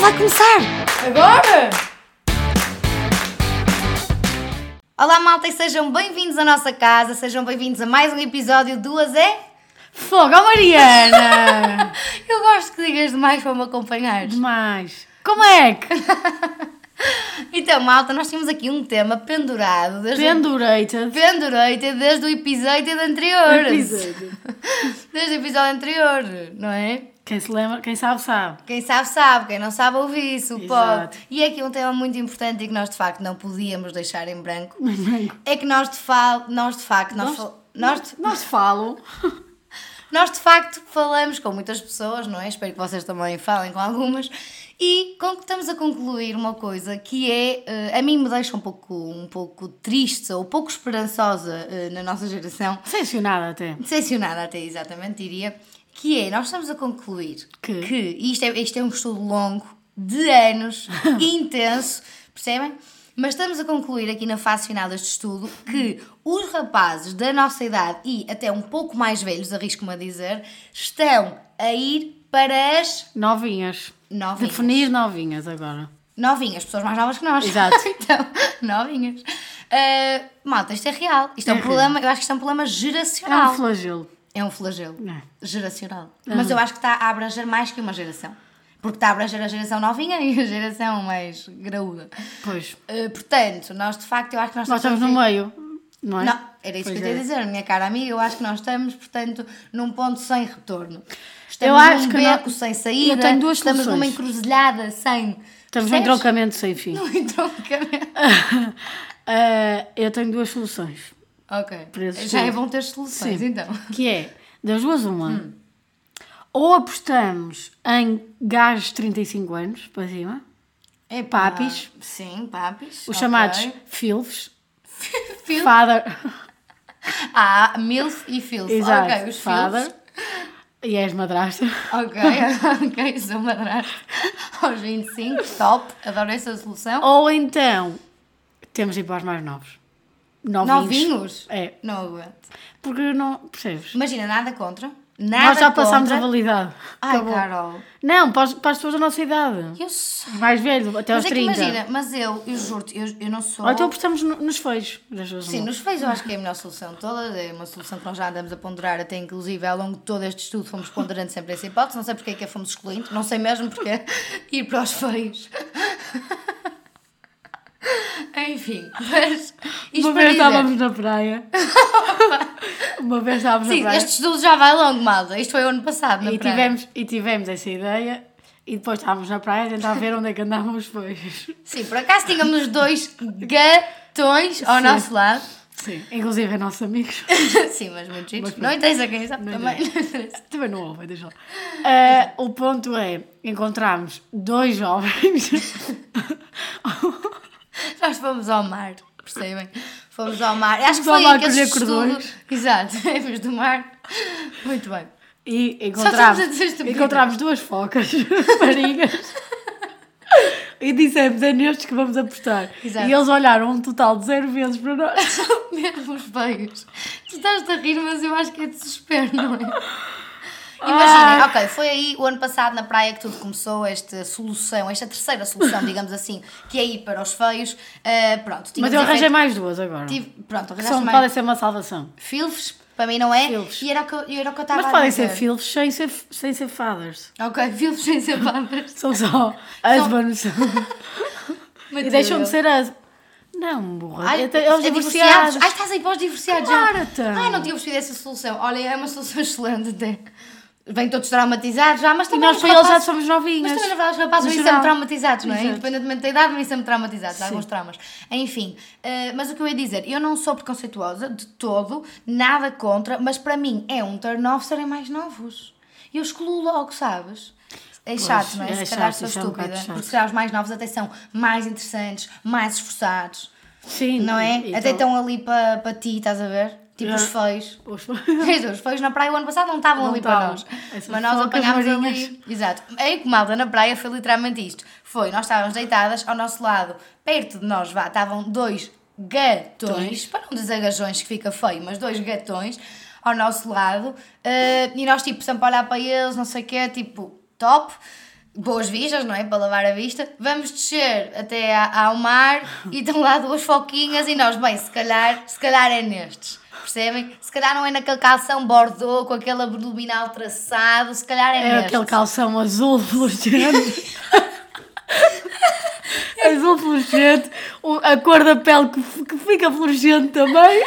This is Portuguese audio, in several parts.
vai começar! Agora? Olá malta e sejam bem-vindos à nossa casa, sejam bem-vindos a mais um episódio do Azé. Fogo, ó Mariana! Eu gosto que digas demais para me acompanhar. Demais. Como é que? Então malta, nós tínhamos aqui um tema pendurado desde, Pendurated. pendurado desde o episódio anterior. Episódio. Desde o episódio anterior, não é? Quem se lembra, quem sabe, sabe. Quem sabe, sabe. Quem não sabe, ouve isso. Pode. E é aqui um tema muito importante e que nós, de facto, não podíamos deixar em branco. É que nós, de, fa nós, de facto, nós, Nós, fal- nós, de- nós falam. nós, de facto, falamos com muitas pessoas, não é? Espero que vocês também falem com algumas. E estamos a concluir uma coisa que é, eh, a mim me deixa um pouco, um pouco triste ou pouco esperançosa eh, na nossa geração. Decepcionada até. Decepcionada até, exatamente, diria. Que é, nós estamos a concluir Que? que isto, é, isto é um estudo longo, de anos, intenso, percebem? Mas estamos a concluir aqui na fase final deste estudo que os rapazes da nossa idade e até um pouco mais velhos, arrisco-me a dizer, estão a ir para as Novinhas. novinhas. Definir novinhas agora. Novinhas, pessoas mais novas que nós. Exato. então, novinhas. Ah, malta, isto é real. Isto é, É um real. problema, eu acho que isto é um problema É geracional. um flagelo. É um flagelo. É. Geracional. Mas eu acho que está a abranger mais que uma geração. Porque está a abranger a geração novinha e a geração mais graúda. Pois. Uh, portanto, nós de facto, eu acho que nós, Nós estamos no meio, não é? Não, era isso Pois que eu ia é. dizer, minha cara amiga. Eu acho que nós estamos, portanto, num ponto sem retorno. Estamos Eu acho num que beco não- sem saída. eu tenho duas Estamos numa soluções. encruzilhada sem. Estamos num entroncamento sem fim. Num entroncamento. Ah, eu tenho duas soluções. Ok. Esse Já é bom ter soluções, Sim. então. Que é, das duas uma. Hum. Ou apostamos em gajos de 35 anos para cima, É Papis. Sim, papis. os ok. chamados filfs, Fil- father, Ah, MILF e FILF. exato, Ok, os father, FILFs. e és madrasta. Ok, ok, sou madrasta. Aos 25, top, adoro essa solução. Ou então, temos de ir para os mais novos. Novinhos. Novinhos? É, Não aguento. porque não, percebes? Imagina, nada contra. Nada Nós já passámos contra. a validade. Ai, Acabou. Carol. Não, para as, para as pessoas da nossa idade. Eu sei. Mais velho, até aos Mas é que 30. imagina, mas eu, eu juro-te, eu, eu não sou. Ou então apostamos no- nos feios. Sim, nos feios eu acho que é a melhor solução de todas, é uma solução que nós já andamos a ponderar, até inclusive ao longo de todo este estudo fomos ponderando sempre essa hipótese, não sei porque é que a fomos excluindo, não sei mesmo porque ir para os feios. Enfim, mas isto Uma vez estávamos na praia. Uma vez estávamos Sim, na praia. este estudo já vai longo, malta, isto foi o ano passado na E praia. tivemos, e tivemos essa ideia. E depois estávamos na praia a tentar ver onde é que andavam os feios. Sim, por acaso tínhamos dois gatões ao Sim. nosso lado. Sim. Inclusive é nossos amigos. Sim, mas muito giros. Mas Não interessa quem sabe Não também. Também não ouvem, deixa lá. Ah, o ponto é, encontramos dois jovens. Nós fomos ao mar, percebem? Fomos ao mar. Acho que foi ao mar que estudo... Exato, fomos do mar. Muito bem. E encontramos, encontramos duas focas marinhas. E dissemos, é nestes que vamos apostar. Exato. E eles olharam um total de zero vezes para nós. Mesmo os feios. Tu estás a rir, mas eu acho que é desespero, não é? Imaginem, ok, foi aí o ano passado na praia que tudo começou, esta solução, esta terceira solução, digamos assim, que é ir para os feios. Ah, pronto, Mas eu arranjei efeito- mais duas agora. tive- Pronto, arranjaste são, mais. podem ser uma salvação. Filfs, para mim não é. Filfs. E era o que, eu- era o que eu estava Mas a podem dizer. ser filhos sem ser, sem ser fathers. Ok, filfs sem ser padres. São só husbands. Muito e deixam de ser as. Não, burra. Ai, é, é os é divorciados. Ai, estás aí para os divorciados Claro, então. Ai, não tinha percebido essa solução. Olha, é uma solução excelente até. Vêm todos traumatizados já, mas E também nós os para eles já somos novinhas. Mas também na verdade os rapazes vêm sempre traumatizados, não é? Exato. Independentemente da idade, vêm sempre traumatizados, Sim. alguns traumas. Enfim, eh, mas o que eu ia dizer, eu não sou preconceituosa de todo, nada contra, mas para mim é um turn-off serem mais novos. Eu excluo logo, sabes? É chato, não é? é Se calhar sou isso é um estúpida. porque os mais novos até são mais interessantes, mais esforçados. Sim. Não é? e- Até então- estão ali para pa ti, estás a ver? Tipo Já. os feios. Os- dizer, os feios na praia o ano passado não estavam Não ali para nós. Essas Mas nós apanhámos ali. Exato. Aí que malta na praia foi literalmente isto. Foi, nós estávamos deitadas ao nosso lado, perto de nós, vá, estavam dois gatões, Tões. para não dizer gajões que fica feio, mas dois gatões ao nosso lado. eh, e nós tipo sempre a olhar para eles, não sei o quê, tipo, top. boas vistas, não é? Para lavar a vista. Vamos descer até a- ao mar e estão lá duas foquinhas e nós, bem, se calhar, se calhar é nestes. Percebem? Se calhar não é naquele calção bordô com aquele abdominal traçado, se calhar é, É aquele calção azul fluorescente. azul fluorescente, a cor da pele que, que fica fluorescente também.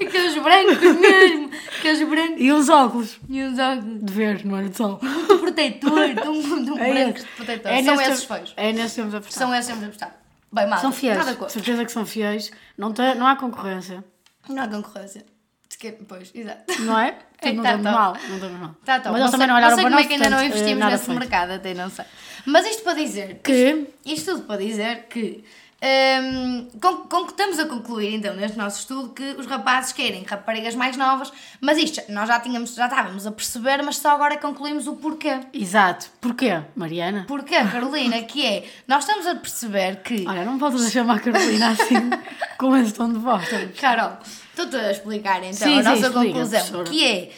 Aqueles brancos mesmo. Aqueles brancos E os óculos e os óculos. de ver, não era de sol. de protetor, de um, É brancos de protetor. É São esses feios. É nesse temos a apostar. São esses que temos a apostar. Bem, malta, São fiéis, certeza que são fiéis. Não, tem, não há concorrência, Não há concorrência. Se quer- Pois, exato. não é? É, não tá estamos top. mal, não estamos mal. Tá, então, Mas eles sei- também não olharam sei para como nós, é que ainda não portanto, investimos nesse feito. mercado, até não sei. Mas isto para dizer Que Isto tudo para dizer que hum, com, com que estamos a concluir então neste nosso estudo que os rapazes querem raparigas mais novas, mas isto nós já tínhamos, já estávamos a perceber, mas só agora concluímos o porquê. Exato. Porquê, Mariana? Porquê, Carolina? Que é, nós estamos a perceber que. Olha, não podes chamar a Carolina assim, com esse tom de voz. Carol, estou-te a explicar então Sim, a sim, nossa explica, conclusão, professora. que é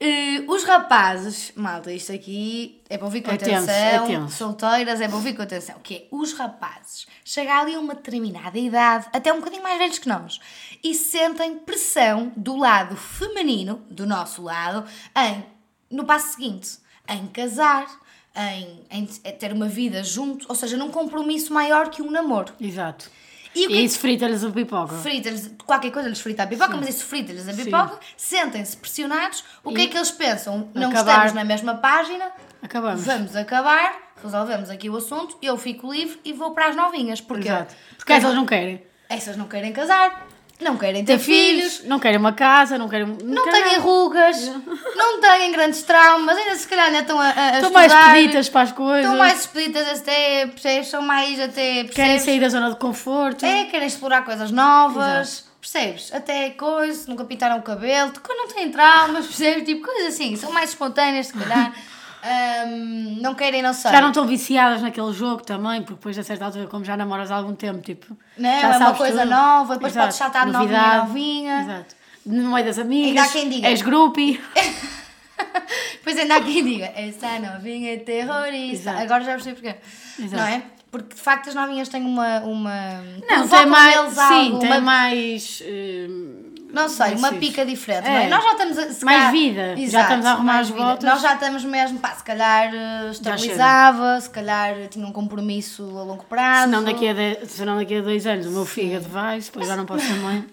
eh, os rapazes, malta, isto aqui é para ouvir com É tenso, atenção, é tenso. solteiras, é para ouvir com atenção, que é os rapazes chegam ali a uma determinada idade, até um bocadinho mais velhos que nós, e sentem pressão do lado feminino, do nosso lado, em, no passo seguinte, em casar, em, em ter uma vida junto, ou seja, num compromisso maior que um namoro. Exato. E E isso frita-lhes a pipoca. frita-lhes, qualquer coisa lhes frita a pipoca, mas isso frita-lhes a pipoca, sentem-se pressionados, o que E é que eles pensam? Não acabar. estamos na mesma página, Acabamos. vamos acabar, resolvemos aqui o assunto, eu fico livre e vou para as novinhas, porque Exato. Porque essas não querem. essas não querem casar, não querem ter, Ter filhos, não querem uma casa, não querem. não querem têm rugas, não têm grandes traumas, ainda se calhar ainda estão a, a Estão mais estudar, pedidas para as coisas. estão mais expeditas até, percebes? São mais até, Querem percebes? sair da zona de conforto. É, querem explorar coisas novas, percebes? Até coisas, nunca pintaram o cabelo, não têm traumas, percebes? Tipo, coisas assim, são mais espontâneas, se calhar. Não querem, não sei. Já não estão viciadas naquele jogo também, porque depois a certa altura, como já namoras há algum tempo, tipo. Não, é uma coisa tudo. nova, depois Exato. podes saltar de novinha novinha. Exato. No meio das amigas. Ainda há quem diga. És groupie. Depois ainda há quem diga, essa novinha é terrorista. Exato. Agora já percebi porquê. Exato. Não é? Porque de facto as novinhas têm uma. uma Não, tem mais. Sim, algo, tem uma- mais. hum, Não sei, uma pica diferente, É. não é? Nós já estamos a. Mais calhar- vida, já estamos a arrumar as voltas. Nós já estamos mesmo, pá, se calhar eh, estabilizava, se calhar tinha um compromisso a longo prazo. Senão daqui, a de, senão daqui a dois anos o meu fígado vai, depois já não posso ser mãe.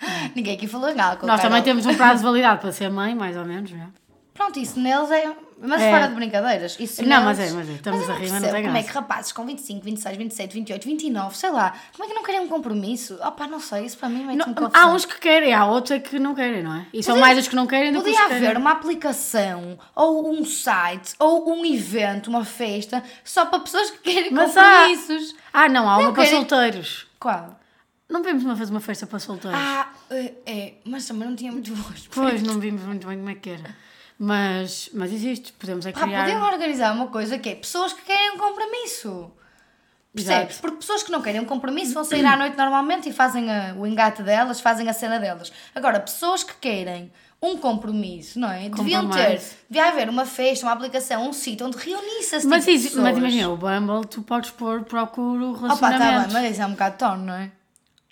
Ninguém aqui falou nada. Nós também temos um prazo de validade para ser mãe, mais ou menos. Já. Pronto, isso neles é. Mas É. fora de brincadeiras. Isso Não, neles- mas é, mas é, estamos eu a rir, mas não tem Como é que rapazes com 25, 26, 27, 28, 29, sei lá, como é que não querem um compromisso? Opá, não sei, isso para mim mete-me Não, há uns que querem, há outros que não querem, não é? E são mais os que não querem do que os Podia haver querem. uma aplicação, ou um site, ou um evento, uma festa, só para pessoas que querem Mas há- compromissos. Ah, não, há uma Não para querem- solteiros. Qual? Não vimos uma fazer uma festa para solteiros. Ah, é, é, mas também não tinha muito boas. Pois, não vimos muito bem como é que era. Mas, mas existe, podemos é criar. podiam organizar uma coisa que é pessoas que querem um compromisso. Percebes? Porque pessoas que não querem um compromisso vão sair à noite normalmente e fazem a- o engate delas, fazem a cena delas. Agora, pessoas que querem um compromisso, não é? Deviam ter, devia haver uma festa, uma aplicação, um sítio onde reunisse esse Mas, tipo isso, mas imagina, o Bumble, tu podes pôr, procuro Opa, relacionamento. tá bem, mas isso é um bocado torno, não é?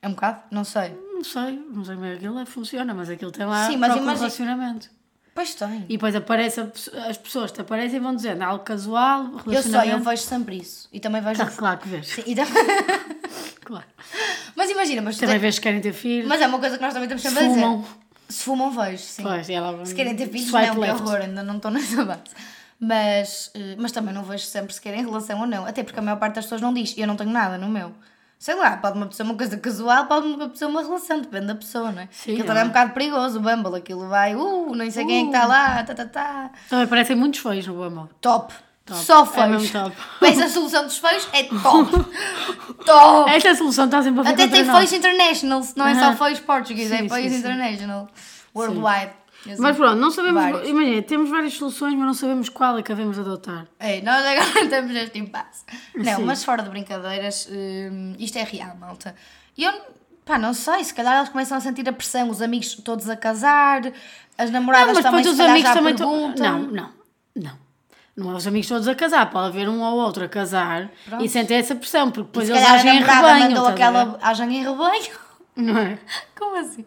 É um bocado? Não sei. Não sei, não sei como é que aquilo é, funciona, mas aquilo tem lá Sim, mas imagina- relacionamento. Pois tem. E depois aparece a as pessoas te aparecem e vão dizendo algo casual, Eu relacionamento. sei, eu vejo sempre isso. E também vejo... Claro, claro que vês. Sim, e Claro. mas imagina, mas, Também vês que querem ter filhos. mas é uma coisa que nós também se sempre a dizer. fumam. Se fumam, vejo, sim. Pois, ela Se querem ter filhos, não, que left. horror, ainda não estou nessa base. Mas, eh, mas também não vejo sempre se querem relação ou não. Até porque a maior parte das pessoas não diz. Eu não tenho nada no meu. Sei lá, pode-me apetecer uma coisa casual, pode-me apetecer uma relação, depende da pessoa, não é? Sim, aquilo é é? um bocado perigoso, o Bumble, aquilo vai, uh, nem sei quem é que está lá, tá, tá, tá. Também parecem muitos feios no Bumble. Top. Top. Só É feios. mesmo top. Mas a solução dos feios é top. top. Esta solução está sempre a Até tem feios international, não é só feios português, é feios sim, sim. international. Worldwide. Assim. Mas pronto, não sabemos. Vários. Imagina, temos várias soluções, mas não sabemos qual é que devemos adotar. É, nós agora estamos neste impasse. Não, Sim. mas fora de brincadeiras, hum, isto é real, malta. E eu, pá, não sei, se calhar eles começam a sentir a pressão, os amigos todos a casar, as namoradas Não, mas também, os amigos também. perguntam. Não, não, não. Não é os amigos todos a casar, pode haver um ou outro a casar Pronto. e sentem essa pressão, porque depois eles agem em rebanho. mandou aquela agem em rebanho. Não é? Como assim?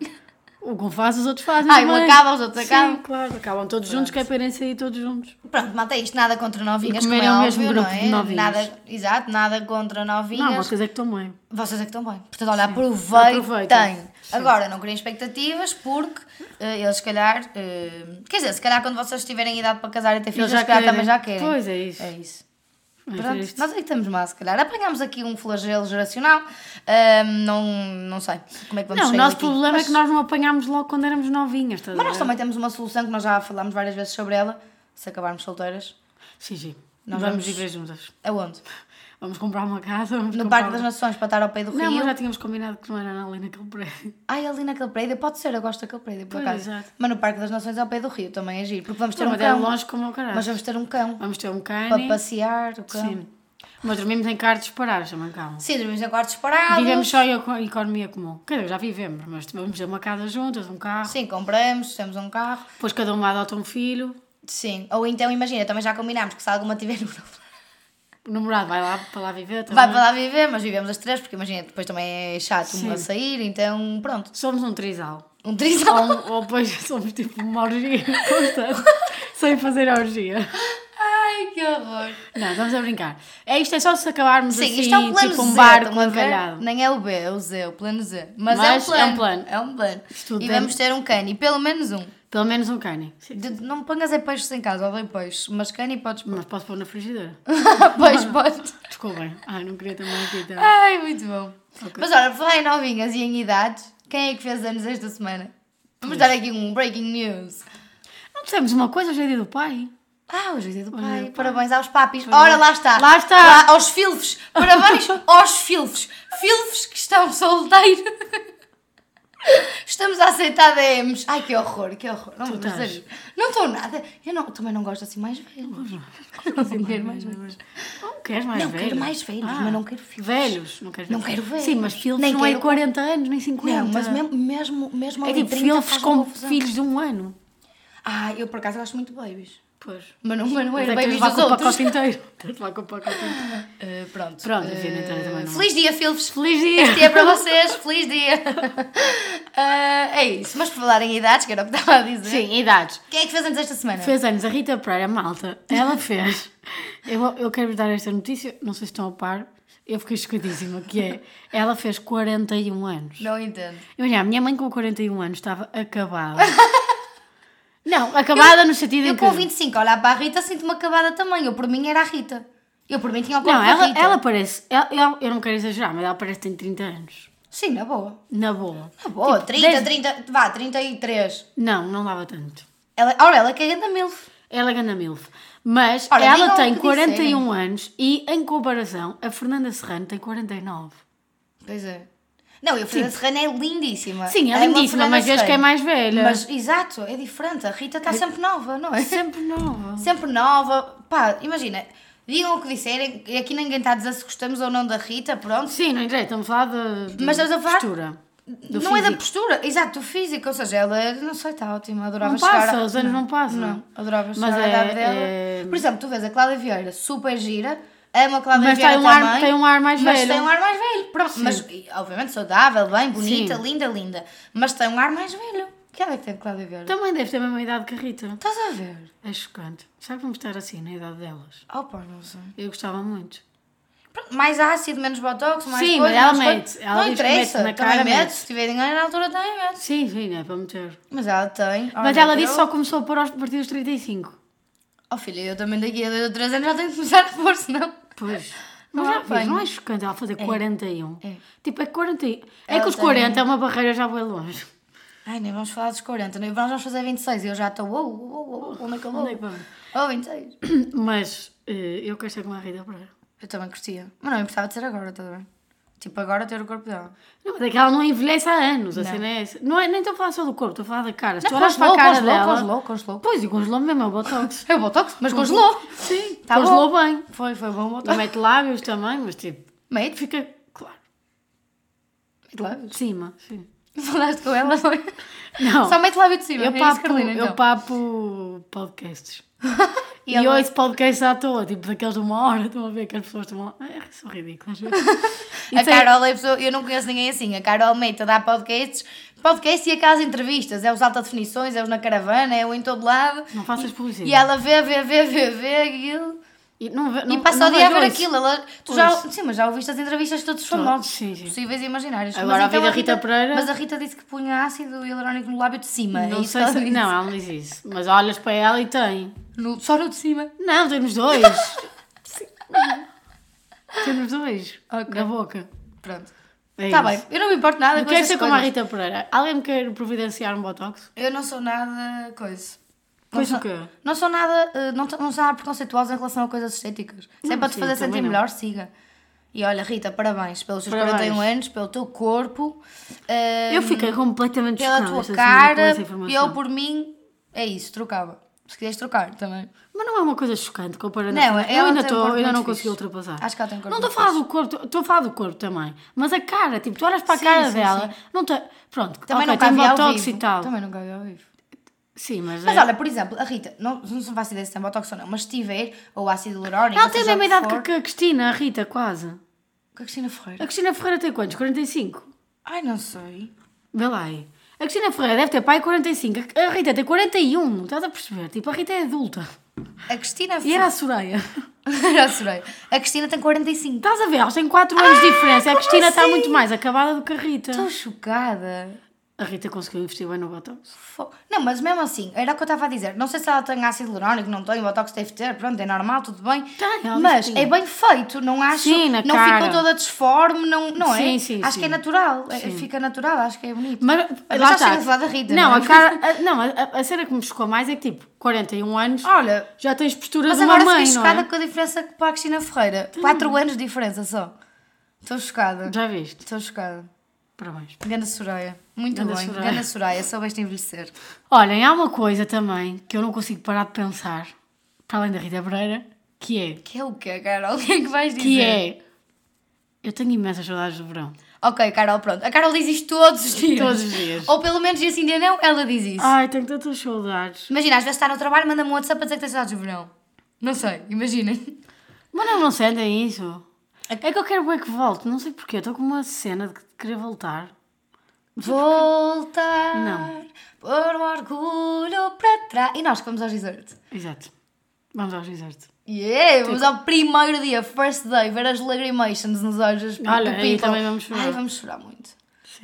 O que um faz, os outros fazem. Um também. acaba, os outros Sim, acabam. claro, acabam todos juntos, que é para irem sair todos juntos. Pronto, malta, isto nada contra novinhas, como é o mesmo óbvio, grupo não é? de novinhas. Nada, exato, nada contra novinhas. Não, vocês é que estão bem. Vocês é que estão bem. Portanto, olha, aproveitem. Aproveitem. Sim. Agora, não criem expectativas, porque eh, eles, se calhar. eh, quer dizer, se calhar quando vocês tiverem idade para casar e ter filhos, se calhar também já querem. Pois, é isso. É isso. É Pronto, nós aí estamos mal, se calhar. Apanhámos aqui um flagelo geracional. ahm, não, não sei como é que vamos Não, o nosso daqui. problema Mas- é que nós não apanhámos logo quando éramos novinhas. Mas nós também temos uma solução que nós já falámos várias vezes sobre ela. Se acabarmos solteiras. Sim, sim. Nós vamos vamos- viver juntas. Aonde? Vamos comprar uma casa. No comprar... Parque das Nações, para estar ao pé do Não, rio. mas já tínhamos combinado que não era ali naquele prédio. Ai, ali naquele prédio, pode ser, eu gosto daquele prédio, por Pois, acaso. exato. Mas no Parque das Nações é ao pé do rio, também é giro, porque vamos ter Não, um é cão. longe como o caralho. Mas vamos ter um cão Vamos ter um cães. para passear, o cão. Sim. Mas dormimos em quartos separados, também calma. Sim, dormimos em quartos separados. Vivemos só em eco- economia comum. Quer dizer, já vivemos, mas vamos ter uma casa juntas, um carro. Sim, compramos, temos um carro. Depois cada uma adota um filho. Sim. Ou então, imagina, também já combinámos que se alguma tiver no O namorado vai lá para lá viver também. Vai para lá viver, mas vivemos as três, porque imagina, depois também é chato Sim. uma sair, então pronto. Somos um trisal. Um Ou, trisal. um- ou depois somos tipo uma orgia constante. sem fazer a orgia. Ai, que horror. Não, estamos a brincar. É isto, é só se acabarmos Sim, assim, isto é um plano tipo um Z, barco encalhado. Nem é o B, é o Z, o plano Z. Mas, Mas é, é um um plano. plano. É um plano. Isto E dentro- vamos ter um cani, pelo menos um. Pelo menos um. De- não pongas é peixes em casa, odeio peixes, mas cani podes pôr. Mas posso pôr na frigideira. Pois pode. Desculpem. Ai, não queria também aqui. Então. Ai, muito bom. Mas olha, por falar em novinhas e em idades, quem é que fez anos esta semana? Vamos dar aqui um breaking news. Não dissemos uma coisa, hoje é dia do pai. Ah, hoje é dia do pai. do pai. Parabéns aos papis. Ora, lá está. Lá está. Lá, aos filfos. Parabéns aos filfos. Filfos que estão solteiros. Estamos a aceitar DMs. Ai, que horror, que horror. Não, dizer. não estou nada. Eu não, também não gosto assim mais velhos. Não quero mais velhos. Não queres mais Não, velhos? quero mais velhos, mas não quero filhos. Velhos, não queres Não quero velhos. Sim, mas filhos Nem não é quero- 40 anos, nem 50. Não, mas mesmo, mesmo, mesmo É tipo 30 filhos com confusão. filhos de um ano. Ah, eu por acaso gosto muito de babies. Pois. Mas não, mas não Mas é levar dos com o outros. pacote inteiro. Tens levar com o pacote inteiro. Uh, pronto. Pronto, Uh, enfim, então também não- Feliz dia, filhos. Feliz dia! Este dia é para vocês. Feliz dia. Uh, é isso. Mas por falar em idades, que era o que estava a dizer. Sim, idades. Quem é que fez anos esta semana? Fez anos a Rita Pereira, malta. Ela fez. Eu, eu quero vos dar esta notícia, não sei se estão a par. Eu fiquei chocadíssima, que é. Ela fez 41 anos. Não entendo. Imagina, a minha mãe com 41 anos estava acabada. Não, acabada no sentido em Eu que. com 25 a olhar para a Rita sinto-me acabada também. Eu por mim era a Rita. Eu por mim tinha o corpo Não, da ela, Rita. ela parece. ela- ela- eu não quero exagerar, mas ela parece que tem 30 anos. Sim, na boa. Na boa. Na boa. 30, desde- 30, vá, 33. Não, não dava tanto. Ela, ora, ela que é da MILF. Ela é ganda milf. Mas Ora, ela tem que 41 anos e, em comparação, a Fernanda Serrano tem 49. Pois é. Não, e a Fernanda Serrana é lindíssima. Sim, é uma lindíssima, mas vês que é Serrano. mais velha. Mas, exato, é diferente. A Rita está sempre nova, não é? Sempre nova. Sempre nova. Pá, imagina, digam o que disserem, e aqui ninguém está a dizer se gostamos ou não da Rita, pronto. Sim, não interessa, estamos a falar de, de Mas estamos a falar- postura. Do não é da físico. postura, exato, do físico, ou seja, ela, é- não sei, está ótima, adorava Não chegar... passa, a- os anos não passam. Não, adorava Mas chegar à é- idade dela. é- Por exemplo, tu vês a Cláudia Vieira, super gira, ama a Cláudia Mas Vieira tem um, ar, também. tem um ar mais mas velho. tem um ar mais velho. Pronto, mas obviamente saudável, bem, bonita, Sim. linda, linda. Mas tem um ar mais velho. Que ela é que tem Cláudia Vieira? Também deve ter a mesma idade que a Rita. Estás a ver? É chocante. Será que vamos estar assim na idade delas? Oh, pá, não sei. Eu gostava muito. Pronto, mais ácido, menos botox, mais Sim, coisa, mas ela mete. Ela não que interessa, mete na cara, mete. mete. Se tiver dinheiro na altura também mete. Sim, sim, é para meter. Mas ela tem. Mas ela disse só começou a pôr aos partir dos 35. Oh filha, eu também daqui a 2 ou 3 anos já tenho que começar a pôr, senão... Pois. Não já vês, bem. não é chocante ela fazer 41. É. Tipo, é 40. É que os tem- 40 é uma barreira já bem longe. Ai, nem vamos falar dos 40, nem vamos fazer 26 e eu já estou... Uou, uou, uou, onde é que eu vou? Onde é? Oh, 26. Mas eh, eu quero ser como a Rita Pereira. Eu também curtia. Mas não importava de ser agora, estás a ver? Tipo, agora ter o corpo dela. Não, mas é que ela não envelhece há anos, a Não. essa. Não é, nem estou a falar só do corpo, estou a falar da cara. Se tu olhas para a cara congelou, dela... congelou, congelou. Pois, e congelou mesmo, é o Botox. É o Botox, mas congelou. Sim, Tá congelou bom. bem. Foi, foi bom o E Botox. mete lábios também, mas tipo, Mate, fica claro. mete lábios. De cima, sim. Falaste com ela, foi? Não, Só mete lábio de cima. eu é isso, papo, Carolina, então. eu papo podcasts. E, E ela- ouço podcasts à toa, tipo daqueles de uma hora, estão a ver que as pessoas estão lá. É, são ridículas. A tem- Carol é a pessoa, eu não conheço ninguém assim. A Carol Meita dá podcasts, podcast e aquelas entrevistas. É os alta definições, é os na caravana, é o em todo lado. Não faças publicidade. E ela vê, vê, vê, vê, vê aquilo. E, não, ve- E não, passa não o dia a ver isso. aquilo. Ela, tu já, sim, mas já ouviste as entrevistas de todos os famosos. sim, sim. Possíveis e imaginários. Agora, mas a vida então da Rita Pereira- Mas a Rita disse que punha ácido hialurónico no lábio de cima. é Não sei se. Não, ela não diz isso. Mas olhas para ela e tem. No- só no de cima. Não, tem nos dois. tem nos dois. Ok. Na boca. Pronto. É Está isso. bem, eu não me importo nada quero essas ser como a. Rita Pereira. Alguém me quer providenciar um botox? Eu não sou nada coisa. Não Pois sou, o quê? Não sou nada, eh, não, não sou nada preconceituosa em relação a coisas estéticas. Se é Não, para te fazer sentir não. melhor, siga. E olha, Rita, parabéns pelos teus Parabéns. 41 anos, pelo teu corpo, Eu fiquei completamente pela tua com cara. E eu, por mim, é isso, trocava. Se quiseres trocar também. Mas não é uma coisa chocante comparando Não, a ela Eu ainda, um tô, corpo ainda não consegui ultrapassar. Acho que ela tem um corpo Não estou a falar do corpo, estou a falar do corpo também. Mas a cara, tipo, tu olhas para a Sim, cara sim, dela, sim. não tem. Pronto, Também ok, não tem botox vivo. e tal. Também não cabe ao vivo. Sim, mas. Mas é- olha, por exemplo, a Rita, não, não faço ideia se tem botox ou não, mas se tiver, ou ácido hialurónico, ela tem a mesma idade for- que que a Cristina, a Rita, quase. Com a Cristina Ferreira. A Cristina Ferreira tem quantos? 45? Ai, não sei. Vê lá aí. A Cristina Ferreira deve ter pai 45. A Rita tem 41. Estás a perceber? Tipo, a Rita é adulta. A Cristina E era a Soraya. Era a Soraya. A Cristina tem 45. Estás a ver? Elas têm 4 anos de diferença. A como Cristina está assim? muito mais acabada do que a Rita. Estou chocada. A Rita conseguiu investir bem no Botox. Fo- Não, mas mesmo assim, era o que eu estava a dizer. Não sei se ela tem ácido hialurónico, não tem, o Botox deve ter, pronto, é normal, tudo bem. Tem, ela mas disse que é tinha. bem feito, não acho. Sim, na não cara. ficou toda disforme, não, não é? Sim, sim, acho sim. que é natural. é- fica natural, acho que é bonito. Mas, Mas já está. chega a falar da Rita, Não, não é? a cara. a- não, a, a cena que me chocou mais é que tipo, 41 anos, Olha, já tens postura mas de uma agora mãe, fiquei não chocada é? com a diferença para a Cristina Ferreira. 4 anos de diferença só. Estou chocada. Já viste? Estou chocada. Parabéns. Ganda Soraya. Muito Ganda bem. Soraya. Ganda Soraya, soubeste envelhecer. Olhem, há uma coisa também que eu não consigo parar de pensar, para além da Rita Pereira, que é. Que é o quê, Carol? O que é que vais dizer? Que é. Eu tenho imensas saudades do verão. Ok, Carol, pronto. A Carol diz isto todos os dias. Todos os dias. Ou pelo menos dia sim, dia não, ela diz isso. Ai, tenho tantas saudades. Imagina, às vezes está no trabalho, manda-me um WhatsApp para dizer que tem saudades do verão. Não sei, imaginem. Mas não, não sentem isso. É que eu quero bem que volte, não sei porquê. Estou com uma cena de querer voltar. Voltar. Não. Por um orgulho para trás. E nós que vamos ao resort. Exato. Vamos ao resort. Yeah, vamos ao primeiro dia, first day, ver as lagrimations nos olhos Olha, aí também vamos chorar. Ai, vamos chorar muito.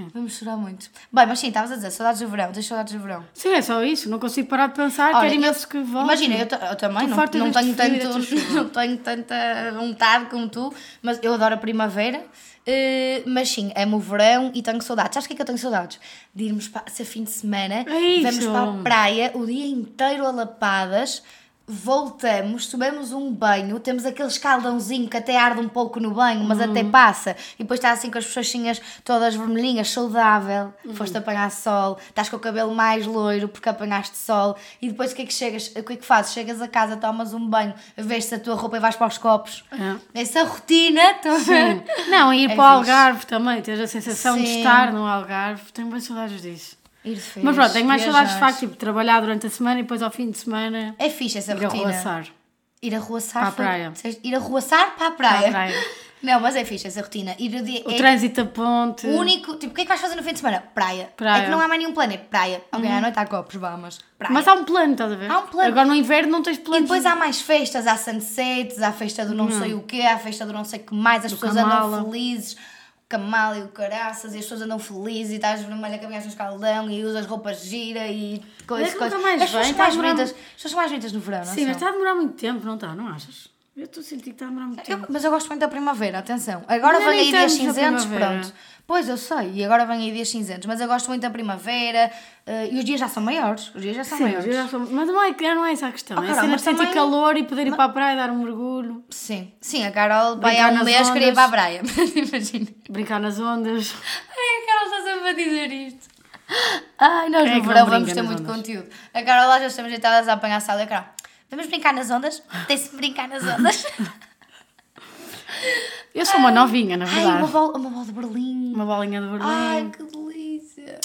Sim. Vamos chorar muito. Bem, mas sim, estavas a dizer, saudades do verão, tens saudades do verão. Sim, é só isso. Não consigo parar de pensar. Olha, quero imenso que volte. Imagina, eu, eu também não, não, tenho tanto, não tenho tanta vontade como tu, mas eu adoro a primavera. eh, mas sim, amo o verão e tenho saudades. Sabes o que é que eu tenho saudades? De irmos para ser fim de semana, É vamos para a praia o dia inteiro a lapadas, voltamos, tomamos um banho, temos aquele escaldãozinho que até arde um pouco no banho, mas até Uhum. passa, e depois está assim com as bochechinhas todas vermelhinhas, saudável, Uhum. foste apanhar sol, estás com o cabelo mais loiro porque apanhaste sol, e depois o que é que chegas, o que é que fazes? Chegas a casa, tomas um banho, vestes a tua roupa e vais para os copos. É. Essa rotina, estão a ver? Não, ir É para o. Algarve também, tens a sensação de Sim. estar no Algarve. Tenho bem saudades disso. Ir de Mas pronto, tenho mais saudades de facto, tipo, trabalhar durante a semana e depois ao fim de semana É fixe essa ir rotina. arroaçar. Ir arroaçar Para a foi- praia. Ir arroaçar para a praia. Para a praia. Não, mas é fixe essa rotina. Ir o dia, O é trânsito da ponte. o único. Tipo, o que é que vais fazer no fim de semana? Praia. Praia. Uhum. É que não há mais nenhum plano, é praia. Ok, à noite há copos, vá, mas praia. Mas há um plano, estás a ver? Há um plano. Agora no inverno não tens E plano. depois há mais festas, há sunsets, há a festa do não sei o quê, há a festa do não sei o que mais, as Do pessoas andam Kamala. felizes, o camal e o caraças, e as pessoas andam felizes e estás vermelha que apanhas no escaldão e usas roupas gira e coisas, É coisas. nunca mais as pessoas mais bonitas, as pessoas são mais bonitas no verão, não Sim, mas está a demorar muito tempo, não está? Não achas? Eu estou a sentir que está a demorar muito Eu- tempo. mas eu gosto muito da primavera, atenção. Agora Ainda vem nem aí dias cinzentos, pronto. Pois eu sei, e agora vem aí dias cinzentos, mas eu gosto muito da primavera eh, e os dias já são maiores. Os dias já são Sim, maiores. eu já sou- mas não é, não é essa a questão. Oh, é a Carol, cena mas de sentir também- calor e poder ir para a praia dar um mergulho, Sim, sim, a Carol vai há um mês queria ir ondas. para a praia. Imagina. brincar nas ondas. Ai, a Carol está sempre a dizer isto. Ai, nós é no verão vamos ter muito ondas? conteúdo. A Carol lá já estamos deitadas a apanhar sal e a Carol. Vamos brincar nas ondas? Tem-se brincar nas ondas. Eu sou uma novinha, na Ai, verdade. uma bola, uma bola de Berlim. Uma bolinha de Berlim. Ai, que delícia.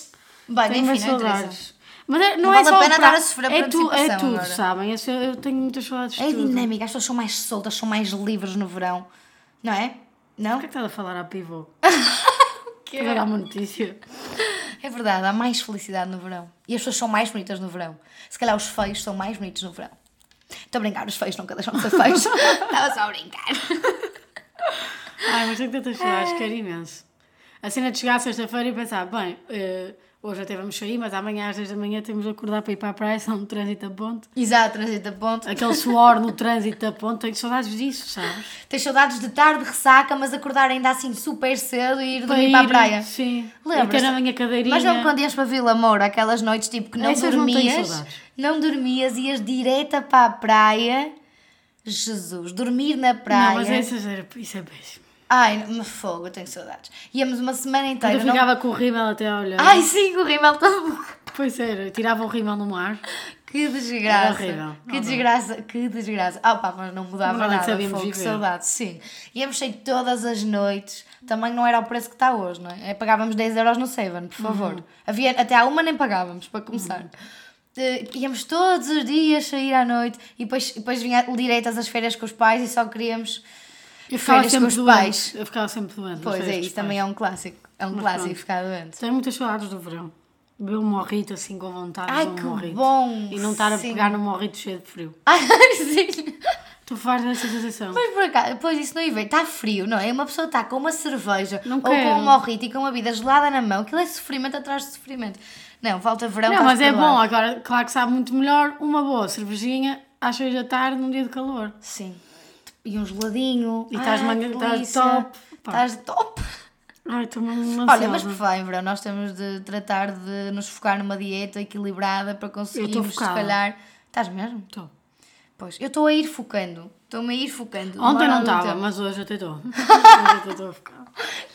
Bem, Tenho enfim, não saudades. Mas é- não, Não é vale a só pena o estar a sofrer é, tu, é tudo, agora. sabem? Eu, eu tenho muitas saudades de É tudo. dinâmica, as pessoas são mais soltas, são mais livres no verão. Não é? Não? Por que é que estás a falar à pivô? que é uma notícia. É verdade, há mais felicidade no verão. E as pessoas são mais bonitas no verão. Se calhar os feios são mais bonitos no verão. Estou a brincar, os feios nunca deixam de ser feios. Estava só a brincar. Ai, mas tenho tantas saudades, quero imenso. A cena de chegar sexta-feira e pensar, bem, eh, hoje até vamos sair, mas amanhã às 10 da manhã temos de acordar para ir para a praia, são no trânsito a ponte. Exato, trânsito a ponto. Aquele suor no trânsito a ponte, tenho saudades disso, sabes? Tens saudades de tarde, ressaca, mas acordar ainda assim super cedo e ir dormir para a ir, praia. Sim. Lembras-te? E ter na minha cadeirinha. Mas não quando ias para Vila Moura, aquelas noites tipo que não Essas não tenho dormias, saudades. Não dormias, ias direta para a praia. Jesus, dormir na praia. Não, mas era, isso é péssimo. Ai, me fogo, eu tenho saudades. Íamos uma semana inteira. Eu não- ficava com o rímel até a olhar. Ai, sim, o rímel todo. Pois era, tirava o rímel no mar. Que desgraça. Que Não, não. desgraça, que desgraça. Ah, pá, mas não mudava não nada. sabíamos Fogo, viver. saudades, sim. Íamos sair todas as noites. Também não era o preço que está hoje, não é? É, Pagávamos 10 euros no Seven, por favor. Uhum. Havia, até à uma nem pagávamos, para começar. Eh, íamos todos os dias sair à noite e depois, depois vinha direitas as férias com os pais e só queríamos Eu ficava férias com sempre os doente. pais. Eu ficava sempre doente. Pois é, isso também é um clássico. É um Mas clássico pronto. ficar doente. Tenho muitas saudades do verão. Beber um morrito assim com vontade Ai, um que morrito. bom, E não estar a sim. pegar no morrito cheio de frio. Ai, sim. Tu fazes essa sensação. Mas por acaso, depois isso não é Está frio, não é? Uma pessoa está com uma cerveja Não ou quero. com um morrito e com uma vida gelada na mão, aquilo é sofrimento atrás de sofrimento. Não, falta verão. Não, mas é bom. Agora, claro que sabe muito melhor uma boa cervejinha às 6 da tarde num dia de calor. Sim. E um geladinho. E estás que estás delícia. top. Estás top. Ai, ansiosa. Olha, mas por falar em verão, nós temos de tratar de nos focar numa dieta equilibrada para conseguirmos, se calhar. Estás mesmo? Estou. Pois, eu estou a ir focando. Estou-me a ir focando. Ontem não estava, mas hoje até estou. Hoje até estou a ficar.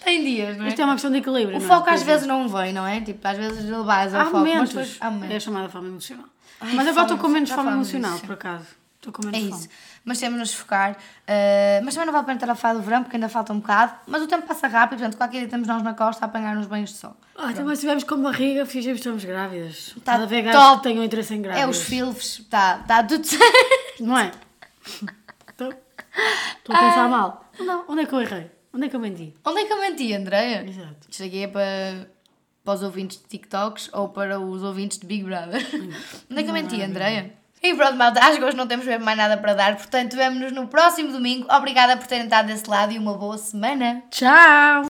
Tem dias, não é? Isto é uma questão de equilíbrio. O não é? foco às é. vezes não vem, não é? Tipo, às vezes levas ao Há foco. mas momentos. depois- há momentos. É a chamada fome emocional. Ai, mas agora estou com menos fome emocional, por acaso. Estou com É menos isso. fome. Mas temos de nos focar. Uh, mas também não vale a pena estar a falar do verão porque ainda falta um bocado. Mas o tempo passa rápido, portanto, qualquer dia estamos nós na costa a apanhar uns banhos de sol. Ah, também se estivermos com barriga, fingimos que estamos grávidas. Tá Está a ver gajos que tenham interesse em É grávidas. os filves, está tá tudo certo. Não é? Estou estou a pensar mal. Não, onde é que eu errei? Onde é que eu menti? Onde é que eu menti, Andréia? Exato. Isto aqui é para, para os ouvintes de TikToks ou para os ouvintes de Big Brother. Onde é que eu menti, Andréia? E pronto, malta, acho que hoje não temos mesmo mais nada para dar, portanto, vemo-nos no próximo domingo. Obrigada por terem estado desse lado e uma boa semana. Tchau!